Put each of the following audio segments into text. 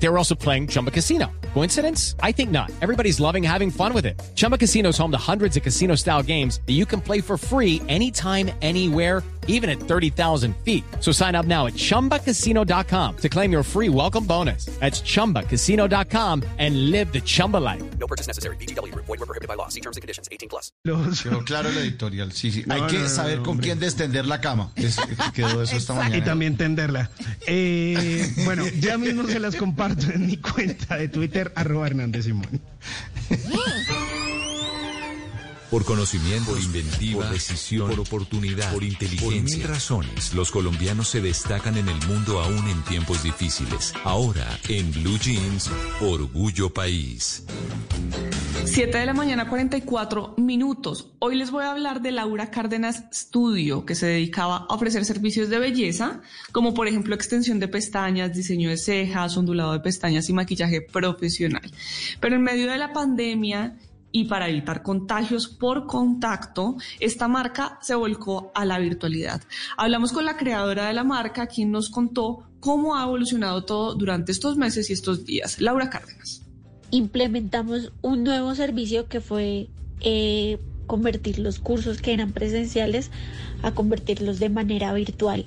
They were also playing Chumba Casino. Coincidence? I think not. Everybody's loving having fun with it. Chumba Casino is home to hundreds of casino style games that you can play for free anytime, anywhere, even at 30,000 feet. So sign up now at chumbacasino.com to claim your free welcome bonus. That's chumbacasino.com and live the Chumba life. No purchase necessary. BGW. Void were prohibited by law. See terms and conditions. 18 plus. Los- Quedó claro el editorial, sí, sí. Hay No, que no, no, saber con hombre. quién destender la cama. Es- quedó eso esta y también tenderla. Eh, bueno, ya mismo se las comparto en mi cuenta de Twitter, arroba Hernández Simón. Por conocimiento, por inventiva, por decisión, por oportunidad, por inteligencia. Por mil razones, los colombianos se destacan en el mundo aún en tiempos difíciles. Ahora, en Blue Jeans, Orgullo País. 7 de la mañana, 44 minutos. Hoy les voy a hablar de Laura Cárdenas Studio, que se dedicaba a ofrecer servicios de belleza, como por ejemplo extensión de pestañas, diseño de cejas, ondulado de pestañas y maquillaje profesional. Pero en medio de la pandemia y para evitar contagios por contacto, esta marca se volcó a la virtualidad. Hablamos con la creadora de la marca, quien nos contó cómo ha evolucionado todo durante estos meses y estos días. Laura Cárdenas. Implementamos un nuevo servicio que fue eh, convertir los cursos que eran presenciales a convertirlos de manera virtual.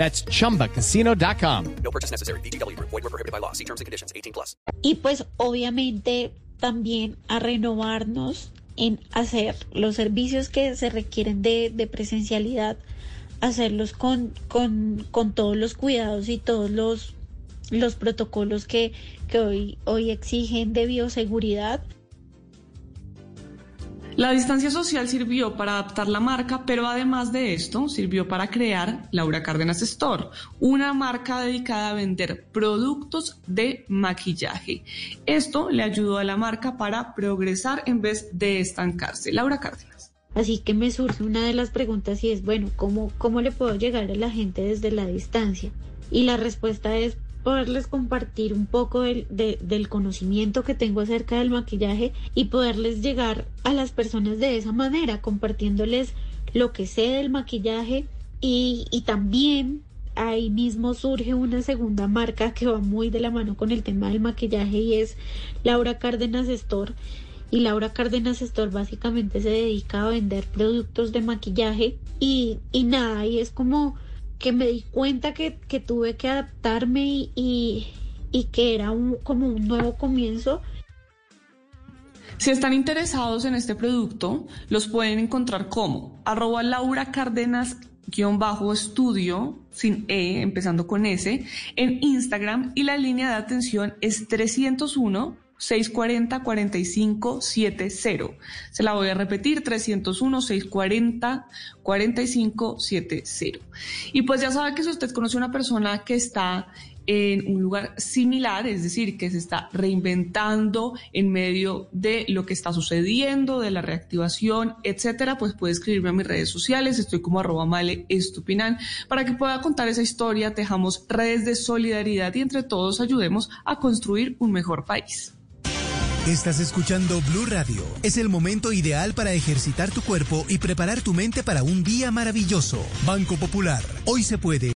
That's chumbacasino.com. No purchase necessary. BGW. Void were prohibited by law. See terms and conditions. 18 plus. Y pues obviamente también a renovarnos en hacer los servicios que se requieren de, de presencialidad, hacerlos con, con, con todos los cuidados y todos los, los protocolos que, que hoy, hoy exigen de bioseguridad. La distancia social sirvió para adaptar la marca, pero además de esto, sirvió para crear Laura Cárdenas Store, una marca dedicada a vender productos de maquillaje. Esto le ayudó a la marca para progresar en vez de estancarse. Laura Cárdenas. Así que me surge una de las preguntas y es, bueno, ¿cómo, cómo le puedo llegar a la gente desde la distancia? Y la respuesta es poderles compartir un poco del, de- del conocimiento que tengo acerca del maquillaje y poderles llegar a las personas de esa manera, compartiéndoles lo que sé del maquillaje y, y también ahí mismo surge una segunda marca que va muy de la mano con el tema del maquillaje y es Laura Cárdenas Store. Y Laura Cárdenas Store básicamente se dedica a vender productos de maquillaje y, y nada, y es como que me di cuenta que, que tuve que adaptarme y, y, que era un, como un nuevo comienzo. Si están interesados en este producto, los pueden encontrar como arroba Laura Cárdenas guion bajo estudio sin E, empezando con S, en Instagram y la línea de atención es 301 640 4570. Se la voy a repetir, 301 640 4570. Y pues ya sabe que si usted conoce a una persona que está en un lugar similar, es decir, que se está reinventando en medio de lo que está sucediendo, de la reactivación, etcétera, pues puede escribirme a mis redes sociales, estoy como arroba male estupinan, para que pueda contar esa historia, tejamos redes de solidaridad y entre todos ayudemos a construir un mejor país. Estás escuchando Blue Radio. Es el momento ideal para ejercitar tu cuerpo y preparar tu mente para un día maravilloso. Banco Popular. Hoy se puede.